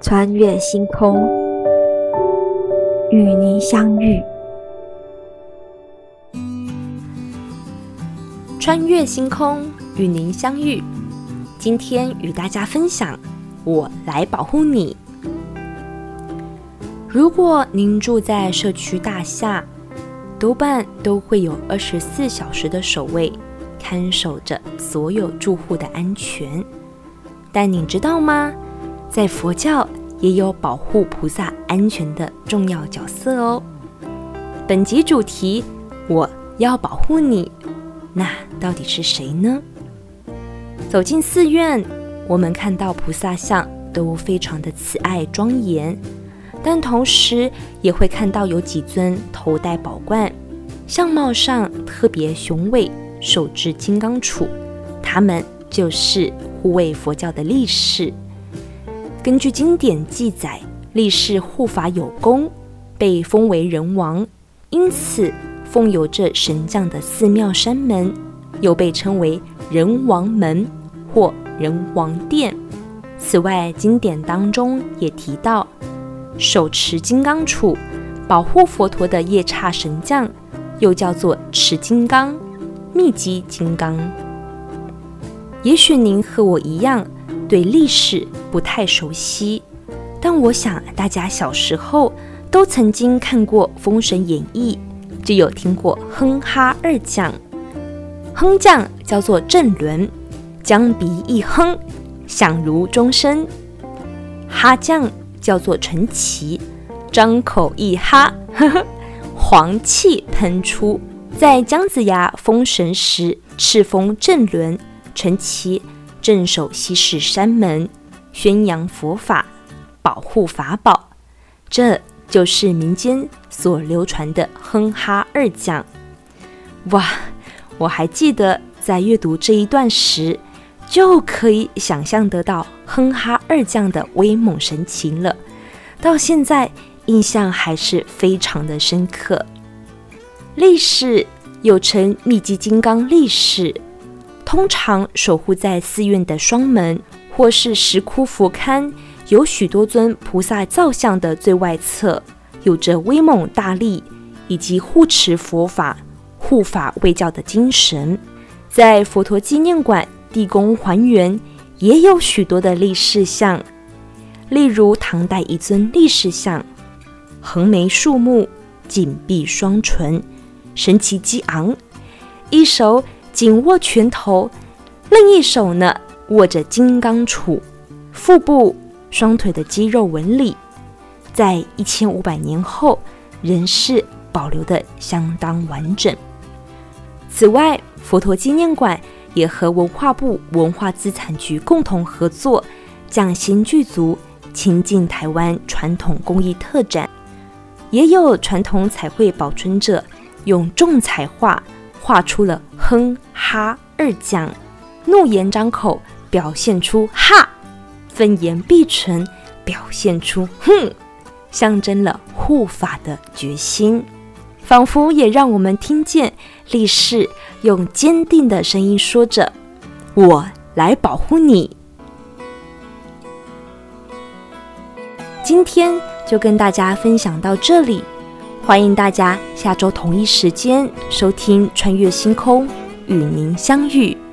穿越星空，与您相遇。穿越星空，与您相遇。今天与大家分享，我来保护你。如果您住在社区大厦，多半都会有二十四小时的守卫看守着所有住户的安全。但你知道吗？在佛教也有保护菩萨安全的重要角色哦。本集主题：我要保护你。那到底是谁呢？走进寺院，我们看到菩萨像都非常的慈爱庄严，但同时也会看到有几尊头戴宝冠，相貌上特别雄伟，手执金刚杵，他们就是护卫佛教的力士。根据经典记载，力士护法有功，被封为人王，因此奉有这神将的寺庙山门，又被称为人王门或人王殿。此外，经典当中也提到，手持金刚杵保护佛陀的夜叉神将，又叫做持金刚、密集金刚。也许您和我一样，对历史不太熟悉，但我想大家小时候都曾经看过《封神演义》，就有听过哼哈二将。哼将叫做郑伦，将鼻一哼，响如钟声；哈将叫做陈奇，张口一哈，呵呵，黄气喷出。在姜子牙封神时，敕封正伦、陈奇。镇守西式山门，宣扬佛法，保护法宝，这就是民间所流传的哼哈二将。哇，我还记得在阅读这一段时，就可以想象得到哼哈二将的威猛神情了。到现在印象还是非常的深刻。力士又称密集金刚力士。通常守护在寺院的双门，或是石窟佛龛，有许多尊菩萨造像的最外侧，有着威猛大力以及护持佛法、护法卫教的精神。在佛陀纪念馆地宫还原，也有许多的力士像，例如唐代一尊力士像，横眉竖目，紧闭双唇，神奇激昂，一手。紧握拳头，另一手呢握着金刚杵，腹部、双腿的肌肉纹理，在一千五百年后仍是保留得相当完整。此外，佛陀纪念馆也和文化部文化资产局共同合作，匠心具足，亲近台湾传统工艺特展，也有传统彩绘保存者用重彩画。画出了哼哈二将，怒言张口，表现出哈；愤颜闭唇，表现出哼，象征了护法的决心，仿佛也让我们听见力士用坚定的声音说着：“我来保护你。”今天就跟大家分享到这里。欢迎大家下周同一时间收听《穿越星空》，与您相遇。